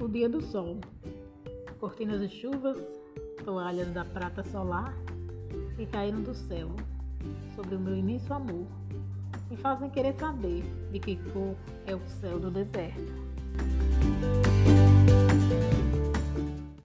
O dia do sol. Cortinas de chuvas, toalhas da prata solar que caíram do céu sobre o meu imenso amor me fazem querer saber de que cor é o céu do deserto.